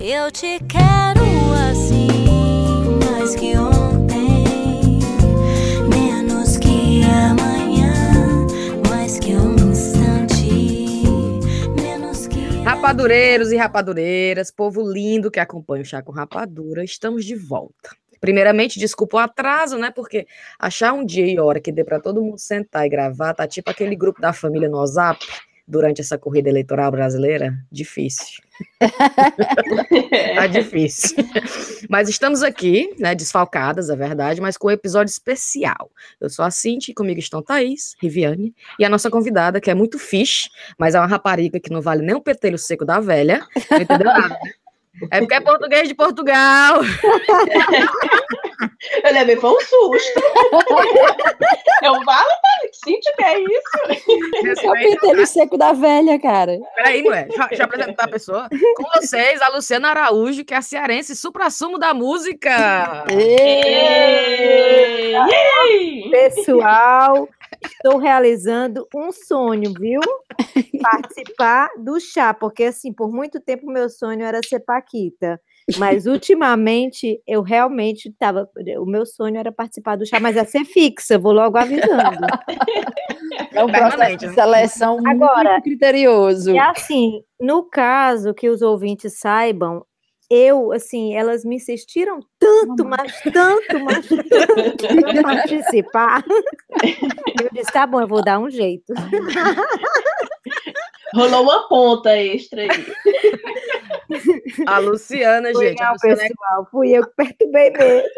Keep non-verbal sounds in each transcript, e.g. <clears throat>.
Eu te quero assim, mais que ontem, menos que amanhã, mais que um instante, menos que. Rapadureiros e rapadureiras, povo lindo que acompanha o Chá com Rapadura, estamos de volta. Primeiramente, desculpa o atraso, né? Porque achar um dia e hora que dê para todo mundo sentar e gravar, tá tipo aquele grupo da família no WhatsApp durante essa corrida eleitoral brasileira, difícil. tá <laughs> difícil. Mas estamos aqui, né, desfalcadas, é verdade, mas com um episódio especial. Eu sou a Cinti, comigo estão Thaís, Riviane, e a nossa convidada, que é muito fixe, mas é uma rapariga que não vale nem o petelho seco da velha, não entendeu nada. É porque é português de Portugal. <laughs> Eu levei foi um susto. Eu falo, mas Cintia, que é isso? É o pentelho seco da velha, cara. Peraí, mulher, deixa, eu apresentar a pessoa. Com vocês, a Luciana Araújo, que é a cearense supra-sumo da música. Ei! Ei! Pessoal, estou realizando um sonho, viu? <laughs> Participar do chá, porque assim, por muito tempo meu sonho era ser Paquita. Mas ultimamente eu realmente estava. O meu sonho era participar do chá, mas é ser fixa, vou logo avisando. <laughs> É um processo Permanente, de né? seleção Agora, muito criterioso. E assim, no caso que os ouvintes saibam, eu, assim, elas me insistiram tanto, mas tanto, mas tanto para participar. <laughs> Eu disse, tá bom, eu vou dar um jeito. <laughs> Rolou uma ponta extra aí. A Luciana, Foi gente. A não, Luciana, é, pessoal, fui eu que perturbei mesmo.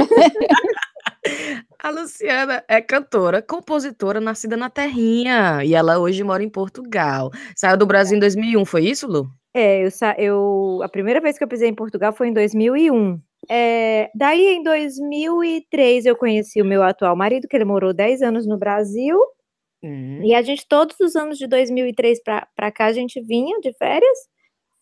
<laughs> a Luciana é cantora, compositora, nascida na Terrinha. E ela hoje mora em Portugal. Saiu do Brasil em 2001, foi isso, Lu? É, eu, sa- eu, a primeira vez que eu pisei em Portugal foi em 2001. É, daí, em 2003, eu conheci o meu atual marido, que ele morou 10 anos no Brasil. Hum. E a gente, todos os anos de 2003 para cá, a gente vinha de férias.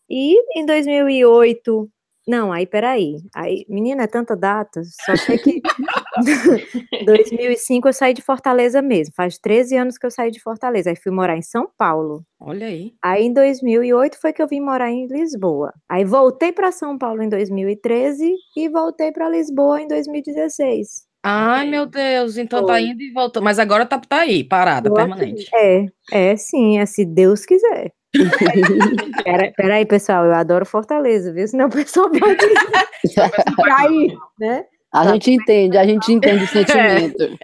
E em 2008. Não, aí peraí. Aí, menina, é tanta data. Só sei que <laughs> 2005 eu saí de Fortaleza mesmo. Faz 13 anos que eu saí de Fortaleza. Aí fui morar em São Paulo. Olha aí. Aí em 2008 foi que eu vim morar em Lisboa. Aí voltei para São Paulo em 2013 e voltei para Lisboa em 2016. Ai, meu Deus, então tá Foi. indo e voltando. Mas agora tá, tá aí, parada, permanente. É, é sim, é se Deus quiser. <laughs> Pera, peraí, pessoal, eu adoro Fortaleza, viu? Senão o pessoal pode <laughs> cair, né? A gente entende, a gente entende o sentimento.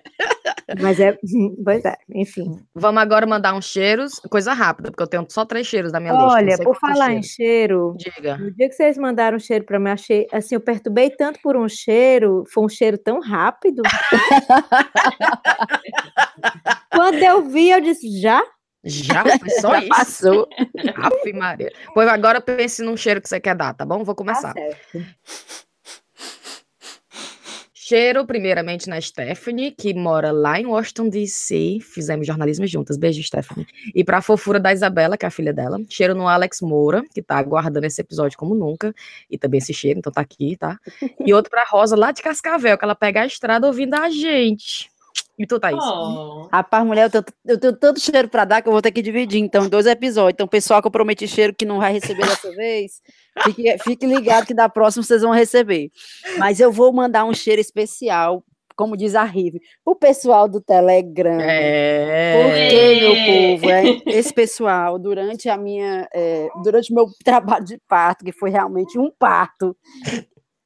Mas é, pois é, enfim. Vamos agora mandar uns cheiros, coisa rápida, porque eu tenho só três cheiros na minha lista. não Olha, por falar em cheiros. cheiro, Diga. no dia que vocês mandaram um cheiro para mim, achei, assim, eu perturbei tanto por um cheiro, foi um cheiro tão rápido. <laughs> Quando eu vi, eu disse, já? Já <laughs> foi só Já isso. passou. <laughs> Ave Maria. Pois agora pense num cheiro que você quer dar, tá bom? Vou Tá começar. certo. Cheiro, primeiramente, na Stephanie, que mora lá em Washington, D.C. Fizemos jornalismo juntas. Beijo, Stephanie. E pra fofura da Isabela, que é a filha dela. Cheiro no Alex Moura, que tá aguardando esse episódio como nunca. E também esse cheiro, então tá aqui, tá? E outro pra Rosa, lá de Cascavel, que ela pega a estrada ouvindo a gente. E tu, Thaís? Oh. Rapaz, mulher, eu tenho, eu tenho tanto cheiro pra dar que eu vou ter que dividir, então, em dois episódios. Então, pessoal que eu prometi cheiro que não vai receber dessa <laughs> vez, fique, fique ligado que da próxima vocês vão receber. Mas eu vou mandar um cheiro especial, como diz a Rive, o pessoal do Telegram. É. Porque, meu povo, é, esse pessoal, durante a minha, é, durante o meu <laughs> trabalho de parto, que foi realmente um parto,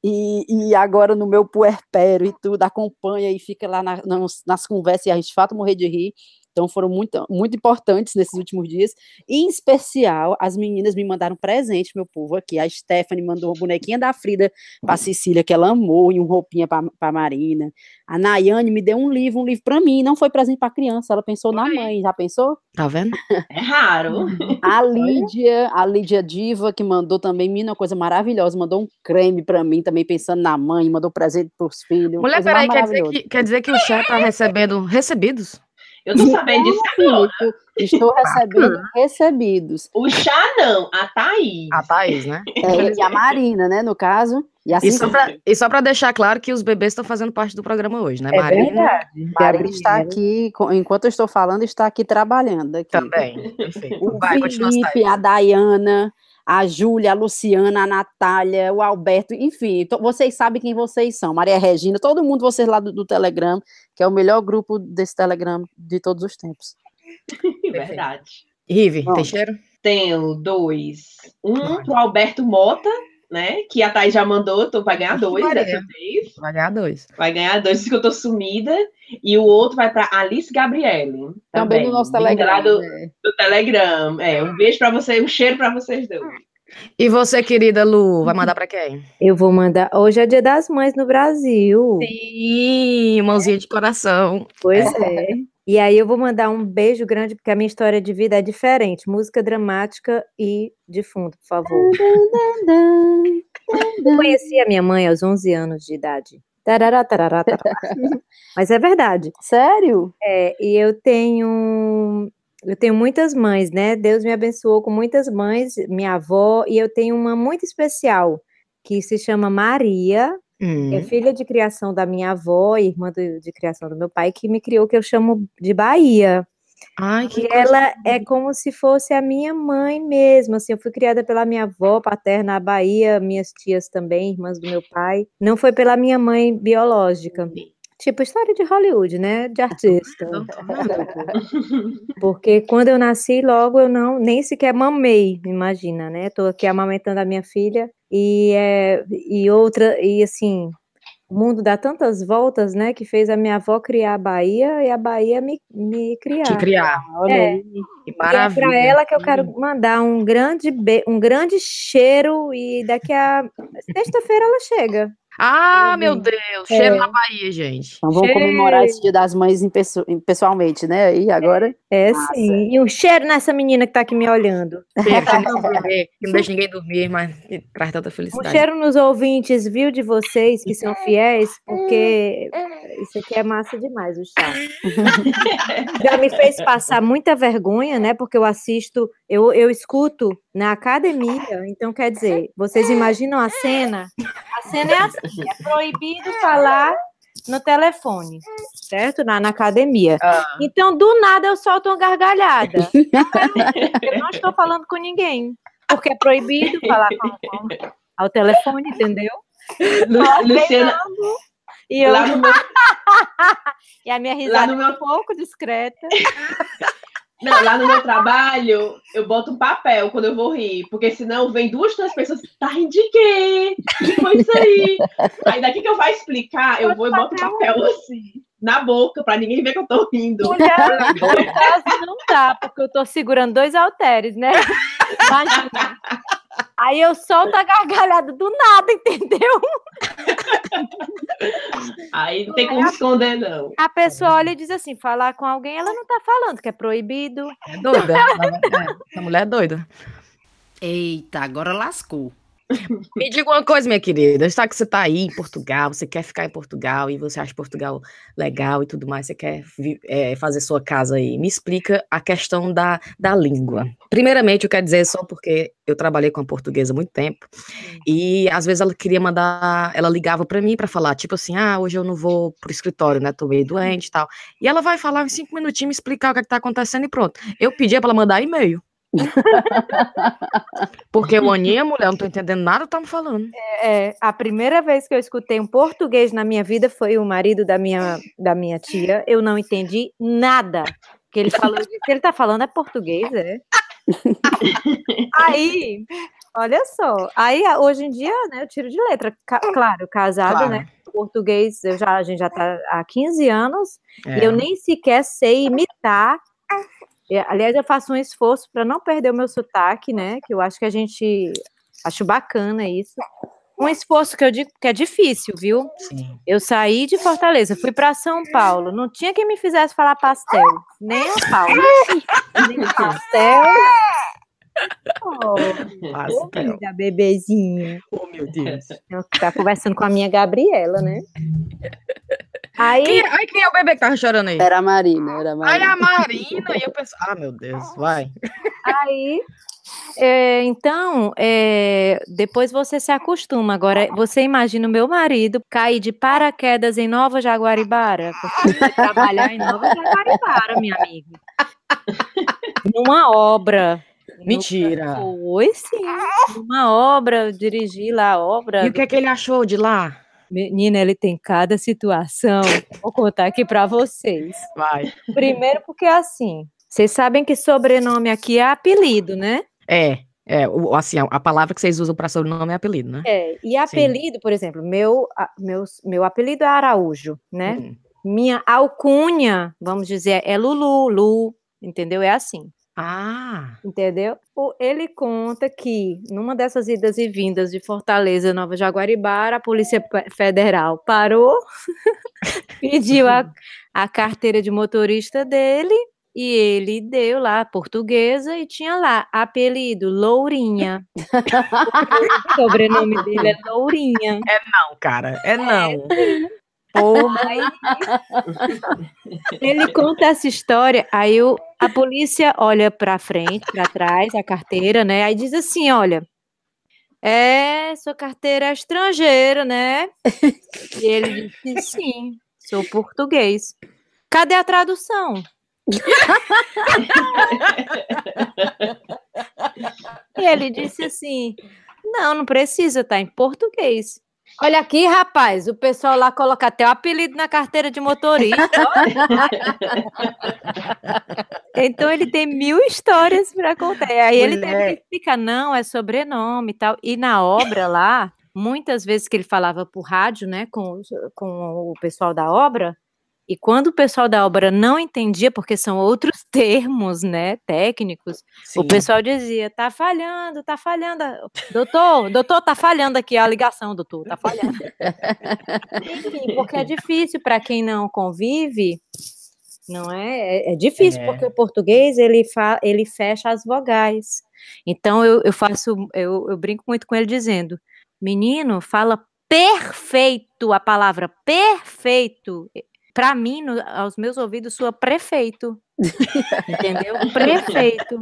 e, e agora no meu puerpério e tudo, acompanha e fica lá na- nas, nas conversas e a gente fato morrer de rir. Então foram muito, muito importantes nesses últimos dias. E, em especial, as meninas me mandaram presente, meu povo, aqui. A Stephanie mandou uma bonequinha da Frida para Cecília, que ela amou, e um roupinha para Marina. A Nayane me deu um livro, um livro para mim. Não foi presente para criança, ela pensou na mãe. Já pensou? Tá vendo? É raro. A Lídia, a Lídia Diva, que mandou também, menina, uma coisa maravilhosa, mandou um creme para mim, também pensando na mãe, mandou presente para os filhos. Mulher, peraí, quer dizer, que, quer dizer que o chat tá recebendo recebidos? Eu tô sabendo disso agora. Estou recebendo recebidos. O chá não, a Thaís. A Thaís, né? É, e a Marina, né, no caso. E assim E só, pra deixar claro que os bebês estão fazendo parte do programa hoje, né? É Marina verdade. Marina está aqui, enquanto eu estou falando, está aqui trabalhando. Aqui. também. Enfim, O vai, Felipe, a Dayana, a Júlia, a Luciana, a Natália, o Alberto, enfim, vocês sabem quem vocês são. Maria Regina, todo mundo, vocês lá do, do Telegram, que é o melhor grupo desse Telegram de todos os tempos. Verdade. Rive, tem cheiro? Tenho dois. Um pro Alberto Mota, né? Que a Thaís já mandou, tu vai ganhar dois Maria. dessa vez. Vai ganhar dois. Vai ganhar dois, que eu tô sumida. E o outro vai para Alice Gabriele. Também no nosso vinda lá Telegram. Do, né? do Telegram. É, um beijo pra você, um cheiro pra vocês dois. E você, querida Lu, vai mandar pra quem? Eu vou mandar. Hoje é Dia das Mães no Brasil. Sim, mãozinha de coração. Pois é. E aí eu vou mandar um beijo grande, porque a minha história de vida é diferente. Música dramática e de fundo, por favor. Eu conheci a minha mãe aos 11 anos de idade. Tarará, tarará, tarará. <laughs> Mas é verdade. Sério? É, e eu tenho eu tenho muitas mães, né? Deus me abençoou com muitas mães, minha avó, e eu tenho uma muito especial que se chama Maria, Hum. é filha de criação da minha avó irmã do- de criação do meu pai, que me criou, que eu chamo de Bahia. Ai, que E ela é como se fosse a minha mãe mesmo, assim, eu fui criada pela minha avó paterna, na Bahia, minhas tias também, irmãs do meu pai. Não foi pela minha mãe biológica. Tipo, história de Hollywood, né? De artista. Tá vendo? <laughs> Porque quando eu nasci, logo eu não, nem sequer mamei, imagina, né? Tô aqui amamentando a minha filha e, é, e outra, e assim, o mundo dá tantas voltas, né? Que fez a minha avó criar a Bahia e a Bahia me, me criar. Te criar. Olha É. aí. Que E é maravilha. para ela que eu quero mandar um grande, um grande cheiro e daqui a sexta-feira ela chega. Ah, meu Uhum. Deus. Cheiro É. na Bahia, gente. Então vamos comemorar esse Dia das Mães em pesso- em- pessoalmente, né? E agora? É Massa. sim. E um cheiro nessa menina que tá aqui me olhando. Cheiro, que não deixa ninguém dormir, mas traz tanta Um felicidade. cheiro nos ouvintes, viu, de vocês que são fiéis, porque isso aqui é massa demais, o chá. <laughs> Já me fez passar muita vergonha, né? Porque eu assisto, eu, eu escuto na academia. Então, quer dizer, vocês imaginam a cena? A cena é assim: é proibido falar no telefone, certo? Na, na academia. Ah, Então, do nada, eu solto uma gargalhada. <laughs> Eu não estou falando com ninguém, porque é proibido falar com, com- ao telefone, entendeu? Lu- Luciana, E, eu, lá no meu, <laughs> e a minha risada no é meu- um pouco discreta. <laughs> não, lá no meu trabalho, eu boto um papel quando eu vou rir, porque senão vem duas, três pessoas, tá rindo de quê? Que foi isso aí? Aí daqui que eu vou explicar, eu vou e boto um papel assim, na boca, pra ninguém ver que eu tô rindo. Mulher, no caso não dá, porque eu tô segurando dois halteres, né? <laughs> Imagina. Aí eu solto a gargalhada do nada, <laughs> entendeu? Aí não tem como esconder, não. A pessoa olha e diz assim: falar com alguém, ela não tá falando, que é proibido. é doida. É, essa mulher é doida. Eita, agora lascou. Me diga uma coisa, minha querida. Já que você tá aí em Portugal, você quer ficar em Portugal e você acha Portugal legal e tudo mais, você quer é, fazer sua casa aí. Me explica a questão da, da língua. Primeiramente, eu quero dizer só porque eu trabalhei com a portuguesa há muito tempo e às vezes ela queria mandar, ela ligava pra mim pra falar, tipo assim, ah, hoje eu não vou pro escritório, né? Tô meio doente e tal. E ela vai falar em cinco minutinhos, me explicar o que, é que tá acontecendo e pronto. Eu pedia pra ela mandar e-mail. <laughs> Porque o Aninha, mulher, não tô entendendo nada que tá me falando. É, a primeira vez que eu escutei um português na minha vida foi o marido da minha, da minha tia. Eu não entendi nada que ele falou. Se ele tá falando é português, é. <laughs> Aí, olha só. Aí, hoje em dia, né, eu tiro de letra. Ca- claro, casada, Claro. né? Português, eu já, a gente já tá há 15 anos. E É. eu nem sequer sei imitar. É, Aliás, eu faço um esforço para não perder o meu sotaque, né? Que eu acho que a gente acho bacana isso. Um esforço que eu digo que é difícil, viu? Sim. Eu saí de Fortaleza, fui para São Paulo. Não tinha quem me fizesse falar pastel, nem o Paulo. <laughs> nem pastel. Oh, Pastel. linda bebezinha. Oh, meu Deus. Tá conversando com a minha Gabriela, né? Aí, Quem, ai, quem é o bebê que tava chorando aí? Era a Marina, era a Ai, Marina. a Marina. E eu penso, ah, meu Deus, vai. Aí, é, então, é, depois você se acostuma. Agora, você imagina o meu marido cair de paraquedas em Nova Jaguaribara? Trabalhar em Nova Jaguaribara, minha amiga. Numa obra Mentira. Foi sim. Uma obra, eu dirigi lá a obra. E o que é que ele achou de lá? Menina, ele tem cada situação. Vou contar aqui para vocês. Vai. Primeiro, porque assim, vocês sabem que sobrenome aqui é apelido, né? É, é, assim, a, palavra que vocês usam para sobrenome é apelido, né? É. E apelido, por exemplo, meu, meu, meu apelido é Araújo, né? Hum. Minha alcunha, vamos dizer, é Lulu, Lu, entendeu? É assim. Ah, Entendeu? O- Ele conta que numa dessas idas e vindas de Fortaleza, Nova Jaguaribara, a Polícia Pe- Federal parou, <laughs> pediu a, a carteira de motorista dele e ele deu lá portuguesa e tinha lá apelido Lourinha. <laughs> o sobrenome dele é Lourinha. não, cara, é não. Porra, aí ele conta essa história, aí o, a polícia olha para frente, para trás, a carteira, né? Aí diz assim, olha, é, sua carteira é estrangeira, né? E ele disse, sim, sou português. Cadê a tradução? e ele disse assim, não, não precisa, tá em português. Olha aqui, rapaz, o pessoal lá coloca até o apelido na carteira de motorista. <laughs> então ele tem mil histórias para contar. Aí ele teve Mulher. que explicar, não, é sobrenome e tal. E na obra lá, muitas vezes que ele falava por rádio, né, com, com o pessoal da obra, e quando o pessoal da obra não entendia, porque são outros <laughs> termos, né, técnicos, o Sim. pessoal dizia, tá falhando, tá falhando. <laughs> Doutor, doutor, tá falhando aqui a ligação, doutor, tá falhando. <laughs> Enfim, porque é difícil para quem não convive, não é? É, é difícil, É. porque o português, ele, fa ele fecha as vogais. Então, eu, eu faço, eu, eu brinco muito com ele dizendo, menino, fala perfeito, a palavra perfeito. Para mim, no- aos meus ouvidos, soa prefeito. Entendeu? <laughs> Prefeito.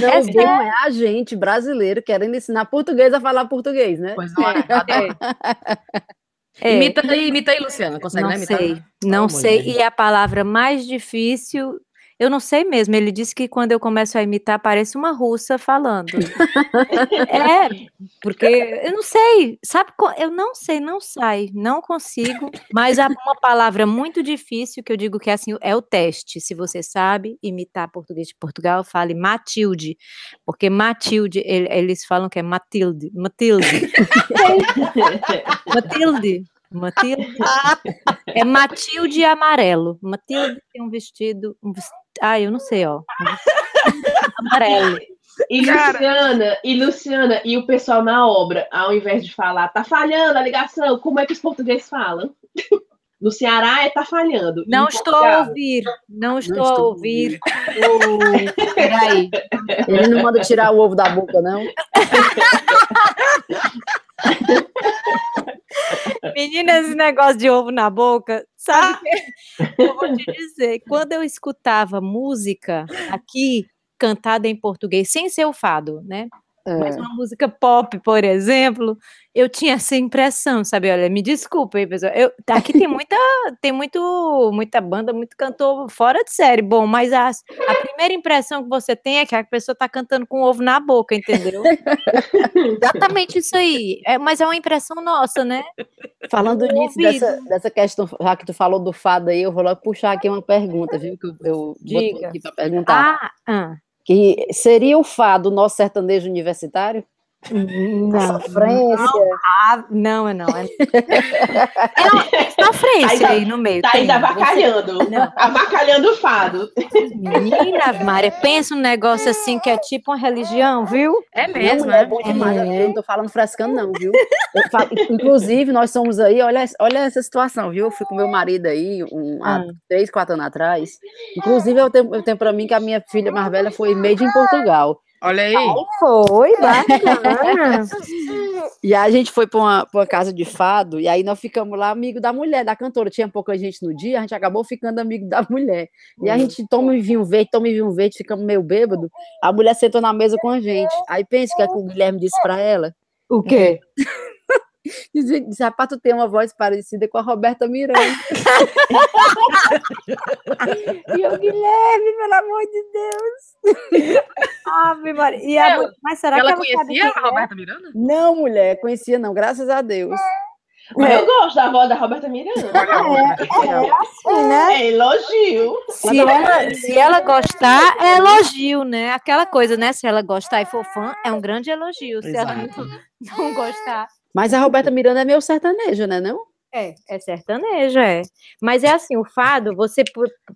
Não, É o bom é a gente brasileiro querendo ensinar português a falar português, né? Pois é, adoro. <laughs> É. Imita aí, imita aí, Luciana. Consegue não né, imitar? sei, não Ô, sei. mulher. E a palavra mais difícil, eu não sei mesmo. Ele disse que quando eu começo a imitar, parece uma russa falando. <laughs> é, porque eu não sei, sabe? Eu não sei, não sai, não consigo. Mas há uma palavra muito difícil que eu digo que é assim, é o teste. Se você sabe imitar português de Portugal, fale Matilde, porque Matilde, ele- eles falam que é Matilde, Matilde. <laughs> Matilde. Matilde. É Matilde amarelo. Matilde tem um vestido. Um vestido ah, eu não sei, ó. Um <laughs> amarelo. E Luciana, e Luciana, e o pessoal na obra, ao invés de falar, tá falhando a ligação, como é que os portugueses falam? <laughs> No Ceará é tá falhando. Não estou a ouvir. Não estou, estou a ouvir. Peraí. <laughs> Ele não manda tirar o ovo da boca, não. Menina, esse negócio de ovo na boca, sabe? que- <laughs> Eu vou te dizer, quando eu escutava música aqui cantada em português, sem ser o fado, né? Mas É. uma música pop, por exemplo, eu tinha essa impressão, sabe? Olha, me desculpa aí, pessoal. Eu, aqui tem <laughs> muita, tem muito, muita banda, muito cantor fora de série, bom, mas a, a primeira impressão que você tem é que a pessoa tá cantando com ovo na boca, entendeu? Exatamente isso aí. É, mas é uma impressão nossa, né? Falando nisso, dessa, dessa questão, já que tu falou do fado aí, eu vou logo puxar aqui uma pergunta, viu? Que eu, eu aqui para perguntar. Ah, ah. Que seria o fado nosso sertanejo universitário? Não, Sofrência. ah, não, é não. É, <laughs> é sofrência Ainda- aí no meio. Tá ainda Você- avacalhando. Não. Avacalhando o fado. Menina, Maria, pensa um negócio assim que é tipo uma religião, viu? É Não, mesmo, mulher, é é? bom demais. É. Eu não tô falando frescando, não, viu? Eu falo- inclusive, nós somos aí, olha, olha essa situação, viu? Eu fui com meu marido aí, um, há Ah. três, quatro anos atrás. Inclusive, eu tenho, eu tenho pra mim que a minha filha mais velha foi made em Portugal. Olha aí. Foi, bacana. <laughs> E aí a gente foi pra uma, pra uma casa de fado, e aí nós ficamos lá amigo da mulher, da cantora. Tinha pouca gente no dia, a gente acabou ficando amigo da mulher. E a gente toma um vinho verde, toma um vinho verde, ficamos meio bêbado. A mulher sentou na mesa com a gente. Aí pensa o que, é que o Guilherme disse pra ela. O quê? <laughs> Que Sapato tem uma voz parecida com a Roberta Miranda. <laughs> e eu, Guilherme, pelo amor de Deus. Ave Maria. E a Ela- mu- mas será que Ela ela sabe conhecia a é? Roberta Miranda? Não, mulher, conhecia não, graças a Deus. Mas eu gosto da voz da Roberta Miranda. É assim, né? É elogio. Se ela, se ela gostar, é elogio, né? Aquela coisa, né? Se ela gostar e for fã, é um grande elogio. Se ela Exato. não, não gostar, Mas a Roberta Miranda é meio sertaneja, né, não? é, é sertanejo, é. Mas é assim, o fado, você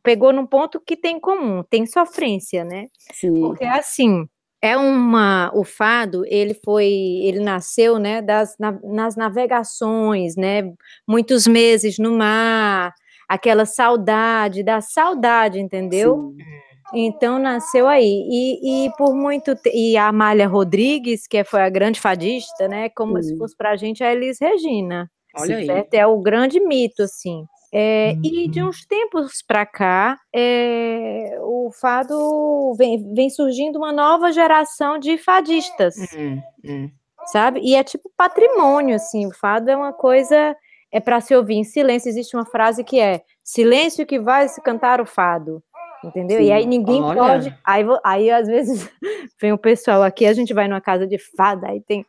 pegou num ponto que tem em comum, tem sofrência, né? Sim. Porque assim, é uma, o fado, ele foi, ele nasceu, né, das, na- nas navegações, né, muitos meses no mar, aquela saudade, da saudade, entendeu? Sim. Então nasceu aí. E, e por muito te- e a Amália Rodrigues, que foi a grande fadista, né? Como se Sim. fosse pra gente a Elis Regina. Olha aí. certo? É o grande mito, assim. É, E de uns tempos para cá, é, o fado vem, vem surgindo uma nova geração de fadistas, Hum, hum. sabe? E é tipo patrimônio, assim. O fado é uma coisa é para se ouvir em silêncio. Existe uma frase que é silêncio que vai se cantar o fado. Entendeu? E aí ninguém Olha. pode. Aí, aí, às vezes, <laughs> vem o pessoal aqui, a gente vai numa casa de fado, aí tem.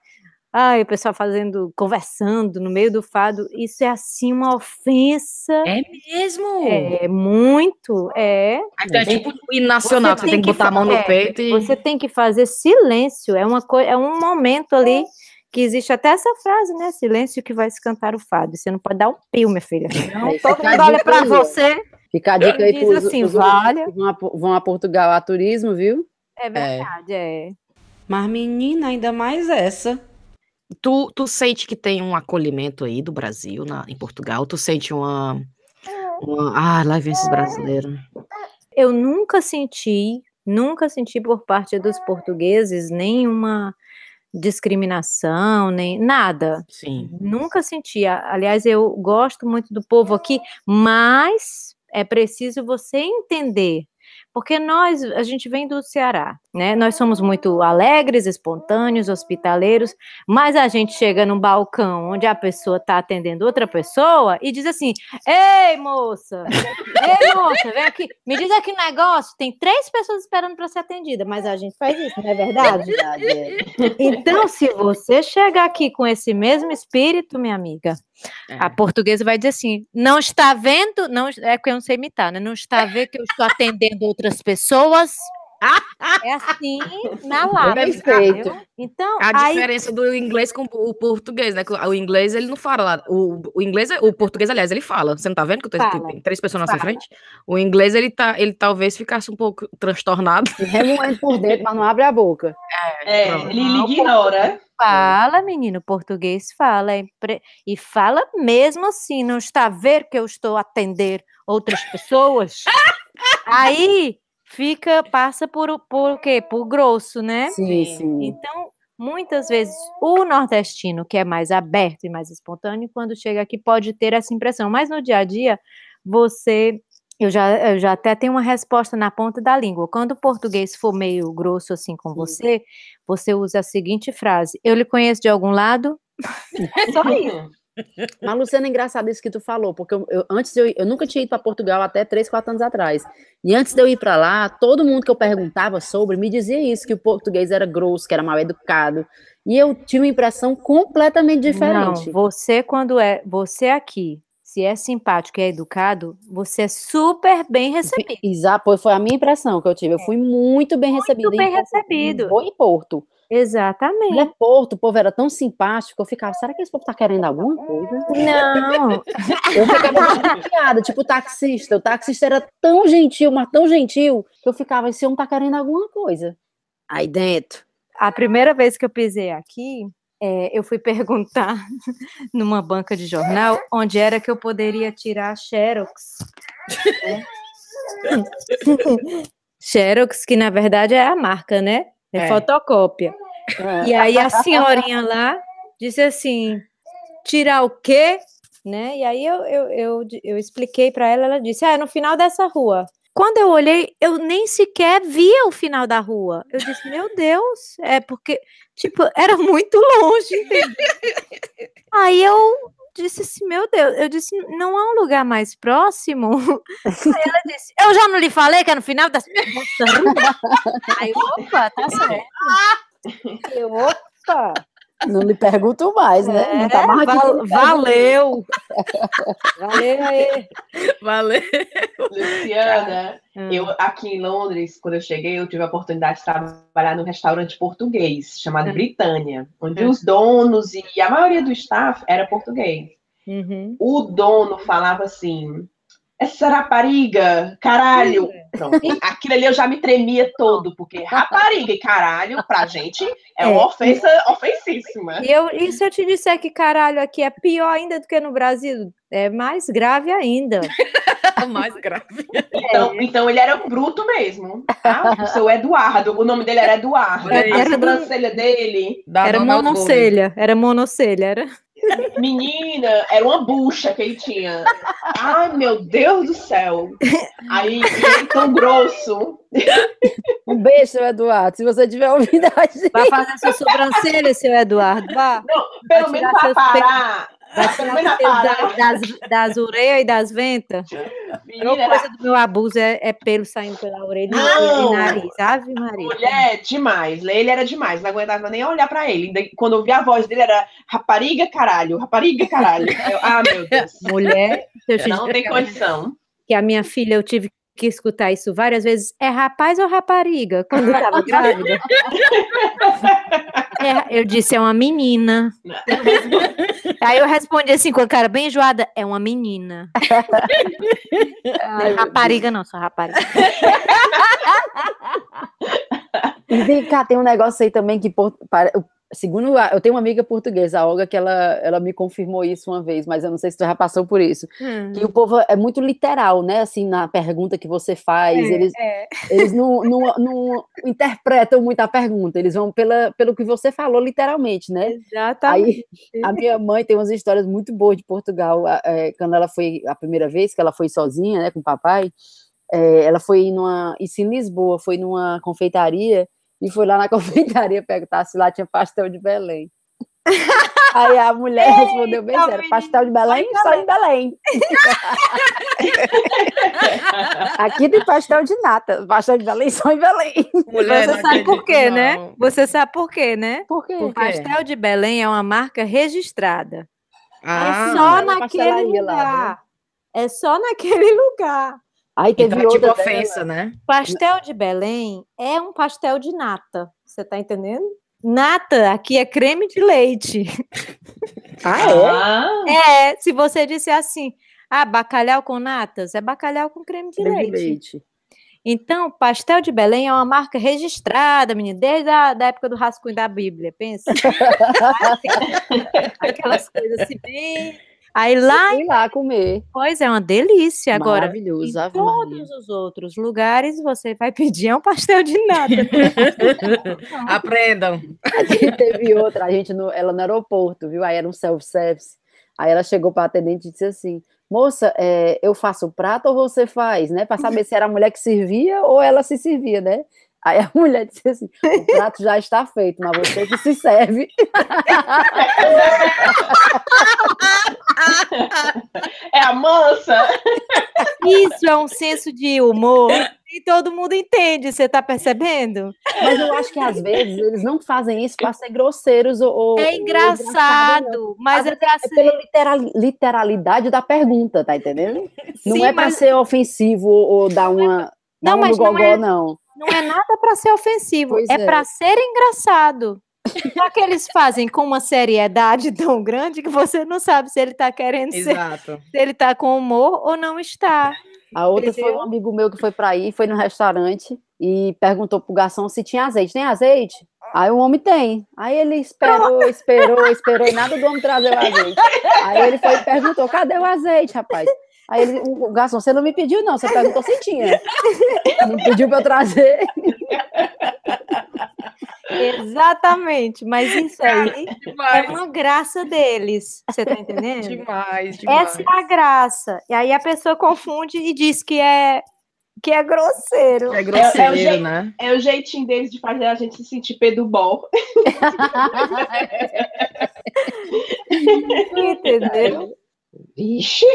Ai, o pessoal fazendo, conversando no meio do fado. Isso é assim uma ofensa. É mesmo? É, muito. É. Então é tipo o hino nacional, que você tem que botar a mão no é, peito e. Você tem que fazer silêncio. É uma é um momento ali que existe até essa frase, né? Silêncio que vai se cantar o fado. Você não pode dar um pio, minha filha. Não, todo a mundo olha ó. você. Fica a dica aí pros, assim, pros vale. que vão a, vão a Portugal a turismo, viu? É verdade, é. Mas, menina, ainda mais essa. Tu, tu sente que tem um acolhimento aí do Brasil, na, em Portugal? Tu sente uma. uma ah, lá vem esses brasileiros. Eu nunca senti, nunca senti por parte dos portugueses nenhuma discriminação, nem nada. Sim. Nunca senti. Aliás, eu gosto muito do povo aqui, mas é preciso você entender. Porque nós, a gente vem do Ceará, né? Nós somos muito alegres, espontâneos, hospitaleiros, mas a gente chega num balcão onde a pessoa está atendendo outra pessoa e diz assim: Ei, moça! Ei, moça, vem aqui, me diz aqui um negócio. Tem três pessoas esperando para ser atendida, mas a gente faz isso, não é verdade? É. Então, se você chegar aqui com esse mesmo espírito, minha amiga, É. a portuguesa vai dizer assim: não está vendo, não, é porque eu não sei imitar, né? Não está vendo que eu estou atendendo outras pessoas. <laughs> É assim, na lata. Perfeito. Então, A aí, diferença do inglês com o português, né? O inglês ele não fala lá. O, o inglês, o português, aliás, ele fala. Você não tá vendo que eu tô- tem três pessoas na sua frente? O inglês, ele tá, ele talvez ficasse um pouco transtornado. Remoendo por dentro, mas não abre a boca. É, Pronto. ele, ele ignora. fala, menino, português fala. é impre- E fala mesmo assim, não está a ver que eu estou a atender outras pessoas? <laughs> Aí fica, passa por, o- por o quê? Por grosso, né? Sim, Sim. sim. Então, muitas vezes, o nordestino, que é mais aberto e mais espontâneo, quando chega aqui pode ter essa impressão, mas no dia a dia, você. Eu já, eu já até tenho uma resposta na ponta da língua. Quando o português for meio grosso assim com você, você usa a seguinte frase: Eu lhe conheço de algum lado? <laughs> Só isso. Mas, Luciana, é engraçado isso que tu falou, porque eu, eu- antes eu, eu nunca tinha ido para Portugal até 3, 4 anos atrás. E antes de eu ir para lá, todo mundo que eu perguntava sobre me dizia isso, que o português era grosso, que era mal educado. E eu tinha uma impressão completamente diferente. Não, você, quando é. Você aqui, se é simpático e é educado, você é super bem recebido. Exato, foi- foi a minha impressão que eu tive. Eu fui muito bem recebida. bem em recebido. Em Lisboa e Porto. Exatamente. Mulher Porto, o povo era tão simpático, eu ficava, será que esse povo tá querendo alguma coisa? Não, <laughs> Eu ficava chateada, tipo o taxista. O taxista era tão gentil, mas tão gentil, que eu ficava, esse homem tá querendo alguma coisa. Aí dentro. a primeira vez que eu pisei aqui, é, eu fui perguntar <laughs> numa banca de jornal onde era que eu poderia tirar Xerox. né? <laughs> Xerox, que na verdade é a marca, né? É, É. fotocópia. E aí a senhorinha lá disse assim: tirar o quê? Né? E aí eu, eu, eu, eu expliquei para ela, ela disse: ah, é no final dessa rua. Quando eu olhei, eu nem sequer via o final da rua. Eu disse, meu Deus, é porque, tipo, era muito longe. entendeu? <laughs> Aí eu disse assim, meu Deus, eu disse, não há um lugar mais próximo? <laughs> Aí ela disse, eu já não lhe falei que é no final Ruda. <laughs> Aí, opa, tá certo. Eu, opa, Não lhe pergunto mais, né? Tá é, mais aqui val- me valeu. <laughs> Valeu aí. Valeu. Luciana, Hum. eu aqui em Londres, quando eu cheguei, eu tive a oportunidade de trabalhar num restaurante português chamado Hum. Britânia, onde Hum. os donos e a maioria do staff era português. Uhum. O dono falava assim: essa rapariga, caralho. Pronto. Aquilo ali eu já me tremia todo, porque rapariga e caralho, pra gente, é uma É. ofensa ofensíssima. E, eu, e se eu te disser que caralho aqui é pior ainda do que no Brasil? É mais grave ainda. <laughs> Mais grave. Então, então ele era bruto mesmo. Ah, o seu Eduardo, o nome dele era Eduardo. Aí. A Era do- sobrancelha dele, Dá era monocelha, era monocelha, era. Menina, era uma bucha que ele tinha. Ai, meu Deus do céu. Aí, ele tão grosso. Um beijo, seu Eduardo. Se você tiver ouvido a gente. Vai fazer sua sobrancelha, seu Eduardo. Vá. Não, pelo Vai menos vai seus parar. Vai tirar pelo da- das, das orelhas e das ventas. A Menina, coisa do meu abuso é, é pelo saindo pela orelha Não. e nariz. Ave Maria. Mulher, demais. Ele era demais. Não aguentava nem olhar pra ele. Quando eu vi a voz dele, era rapariga, caralho. Rapariga, caralho. Eu, ah, meu Deus. Mulher, Não tem a- condição. que a minha filha, eu tive que escutar isso várias vezes. É rapaz ou rapariga? Quando eu <laughs> estava grávida. É, eu disse, é uma menina. <laughs> Aí eu respondi assim, com a cara bem enjoada, é uma menina. É rapariga não, sou rapariga. <laughs> E vem cá, tem um negócio aí também que, por- para- segundo, a- eu tenho uma amiga portuguesa, a Olga, que ela, ela me confirmou isso uma vez, mas eu não sei se tu já passou por isso. Hum. Que o povo é muito literal, né? Assim, na pergunta que você faz, eles, É, eles não, não, não interpretam muito a pergunta, eles vão pela, pelo que você falou, literalmente, né? exatamente. Aí a minha mãe tem umas histórias muito boas de Portugal. é, quando ela foi a primeira vez que ela foi sozinha, né, com o papai, é, ela foi numa isso em Lisboa, foi numa confeitaria e foi lá na <laughs> confeitaria perguntar se lá tinha pastel de Belém. <laughs> Aí a mulher respondeu bem sério, pastel de Belém só em Belém. <laughs> Aqui tem pastel de nata, pastel de Belém só em Belém. Mulher, Você sabe por quê, né? não. Você sabe por quê, né? Por quê? O pastel de Belém é uma marca registrada. Ah, é só é uma naquele pastelaria lá, lugar. É só naquele lugar. Aí teve então é tipo outra ofensa, né? Pastel de Belém é um pastel de nata. Você tá entendendo? Nata aqui é creme de leite. <laughs> Ah, é? Ah, É, se você disser assim, ah, bacalhau com natas, é bacalhau com creme de Creme de leite. leite. Então, pastel de Belém é uma marca registrada, menina, desde a da época do rascunho da Bíblia, pensa. <laughs> Aquelas coisas assim, bem... Aí lá, Fui lá comer. pois é, uma delícia. Agora, em Maravilhoso, Maria. todos os outros lugares, você vai pedir é um pastel de nata. <laughs> Aprendam. Aqui teve outra, a gente no, ela no aeroporto, viu? Aí era um self-service. Aí ela chegou para a atendente e disse assim: Moça, é, eu faço o prato ou você faz, né? Para saber se era a mulher que servia ou ela se servia, né? Aí a mulher disse assim: O prato já está feito, mas você que se serve. é a mansa. Isso é um senso de humor e todo mundo entende, você tá percebendo? Mas eu acho que às vezes eles não fazem isso para ser grosseiros ou. ou- É ou engraçado, não. engraçado, mas é pra É pela literal- literalidade da pergunta, tá entendendo? Não Sim, é para mas- ser ofensivo ou, ou dar uma. Não, dar um mas no não gogó, é- não. Não é nada para ser ofensivo, Pois é, é. para ser engraçado. Só que eles fazem com uma seriedade <laughs> tão grande que você não sabe se ele tá querendo ser, Exato. se ele tá com humor ou não está. A outra foi um Entendeu? amigo meu que foi para aí, foi no restaurante e perguntou pro garçom se tinha azeite. Tem azeite? Aí o homem tem. Aí ele esperou, esperou, esperou e nada do homem trazer o azeite. Aí ele foi e perguntou: cadê o azeite, rapaz? Aí ele, o garçom, você não me pediu, não. Você perguntou se tinha. <laughs> Não pediu para eu trazer. <laughs> Exatamente, mas isso aí é uma graça deles, você tá entendendo? Demais, demais. Essa é a graça. E aí a pessoa confunde e diz que é que é grosseiro. É grosseiro, jeito- né? É o jeitinho deles de fazer a gente se sentir Pedro Bol. <laughs> Entendeu? Vixe.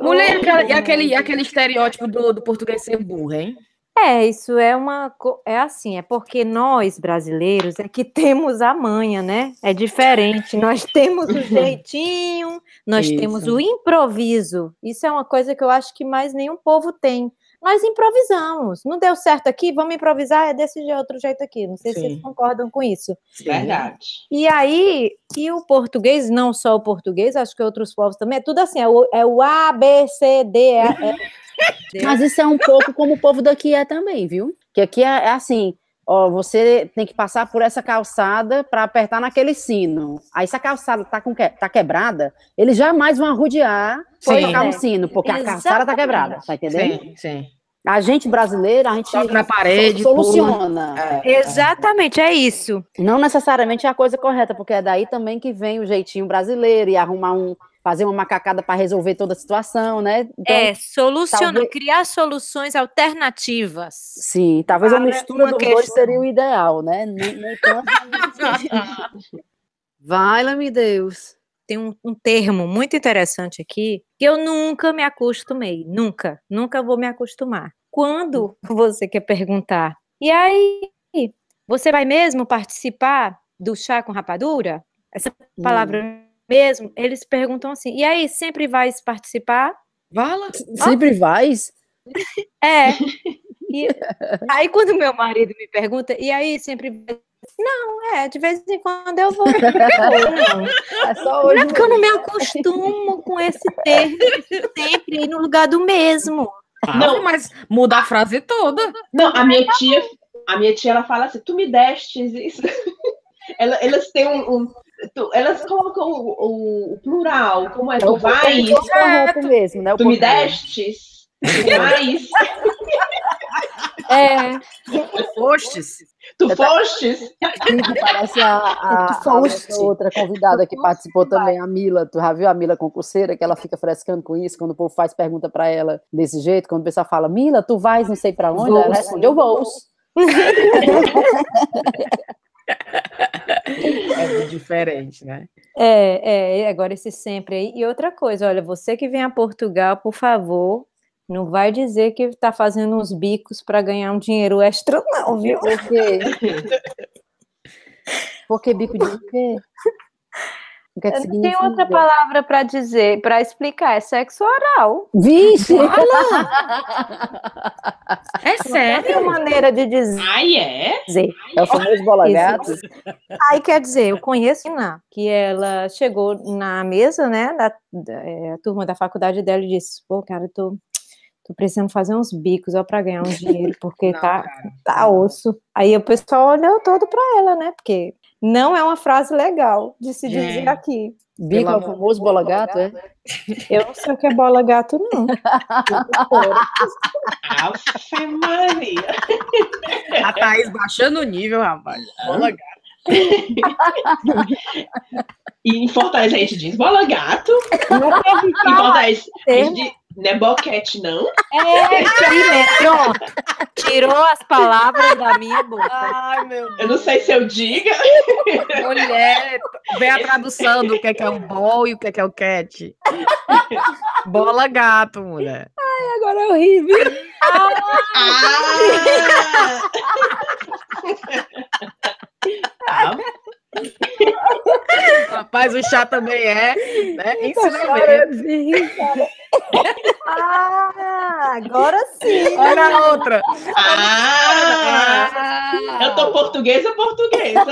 Mulher, e e aquele, aquele estereótipo do, do português ser burro, hein? É, isso é uma. É assim, é porque nós brasileiros é que temos a manha, né? É diferente. Nós <laughs> temos o jeitinho, nós temos Isso. o improviso. Isso é uma coisa que eu acho que mais nenhum povo tem. Nós improvisamos. Não deu certo aqui, vamos improvisar, é desse outro jeito aqui. Não sei se vocês Sim. concordam com isso. Verdade. E aí, e o português, não só o português, acho que outros povos também, é tudo assim, é o, é o A, B, C, D, E, F. Mas isso é um pouco como o povo daqui é também, viu? Que aqui é, é assim, ó, você tem que passar por essa calçada para apertar naquele sino. Aí se a calçada tá, com que, tá quebrada, eles jamais vão arrodear Sim. tocar É. um sino, porque a calçada tá quebrada, tá entendendo? Sim, sim. A gente brasileira, a gente Toca na parede, soluciona. É, Exatamente, é isso. Não necessariamente é a coisa correta, porque é daí também que vem o jeitinho brasileiro e arrumar um, fazer uma macacada para resolver toda a situação, né? Então, é, solucionar, talvez- criar soluções alternativas. Sim, talvez a Para mistura uma dos dois questão. seria o ideal, né? Nem, nem tanto. <laughs> Vai-me Deus. Tem um, um termo muito interessante aqui que eu nunca me acostumei, nunca, nunca vou me acostumar. Quando você quer perguntar, e aí, você vai mesmo participar do chá com rapadura? Essa palavra mesmo, eles perguntam assim, e aí, sempre vais participar? Vala? Sempre vais? <laughs> É. <laughs> E aí, quando meu marido me pergunta, e aí, sempre. vai?" Não, é, de vez em quando eu vou. Não, <laughs> É só não hoje. é porque eu não me acostumo com esse termo de sempre ir no lugar do mesmo. Não, mas muda a frase toda. Não, a minha tia, a minha tia, ela fala assim, tu me destes isso. Ela- elas têm um, um- tu- elas colocam o, o- o plural, como é, tu vais, É correto mesmo, né? O tu me destes, tu vais, É, <laughs> Tu fostes? tu fostes. Parece a, a, a outra- convidada que participou também, a Mila. Tu já viu a Mila concurseira, que ela fica frescando com isso, quando o povo faz pergunta para ela desse jeito, quando o pessoal fala, Mila, tu vais não sei para onde, ela responde, eu vou. <laughs> <laughs> É diferente, né? é, é, agora esse sempre aí. E outra coisa, olha, você que vem a Portugal, por favor, não vai dizer que está fazendo uns bicos para ganhar um dinheiro extra, não, viu? Por quê? <laughs> Por que bico de quê? O que é que Tem significa? outra palavra para dizer, para explicar, é sexo oral. Vixe! É sério? É uma maneira de dizer. Ai, é? É o famoso bola gato. Aí quer dizer, eu conheço a Ina, que ela chegou na mesa, né, da, da- é, turma da faculdade dela e disse, pô, cara, eu tô, tô precisando fazer uns bicos, ó, pra ganhar um dinheiro, porque Não, tá, cara. tá osso. Aí o pessoal olhou todo pra ela, né, porque não é uma frase legal de se dizer Gente. aqui. Bico é o famoso bola gato, é? Eu não sei o que é bola gato, não. Ave Maria. <laughs> A Thaís baixando o nível, rapaz. Bola gata. E em Fortaleza a gente diz bola gato. Em Fortaleza a gente diz, não é boquete, não. É, isso aí mesmo. Pronto. Tirou as palavras da minha boca. Ai, meu Eu não sei se eu diga. Mulher, vem a tradução do que é, que é o bol e o que é, que é o cat. Bola gato, mulher. Agora é horrível. Ah! Rapaz, o chá também é, né? Ensinamento. Ah, agora sim. Olha a outra. Ah! Eu tô portuguesa, portuguesa.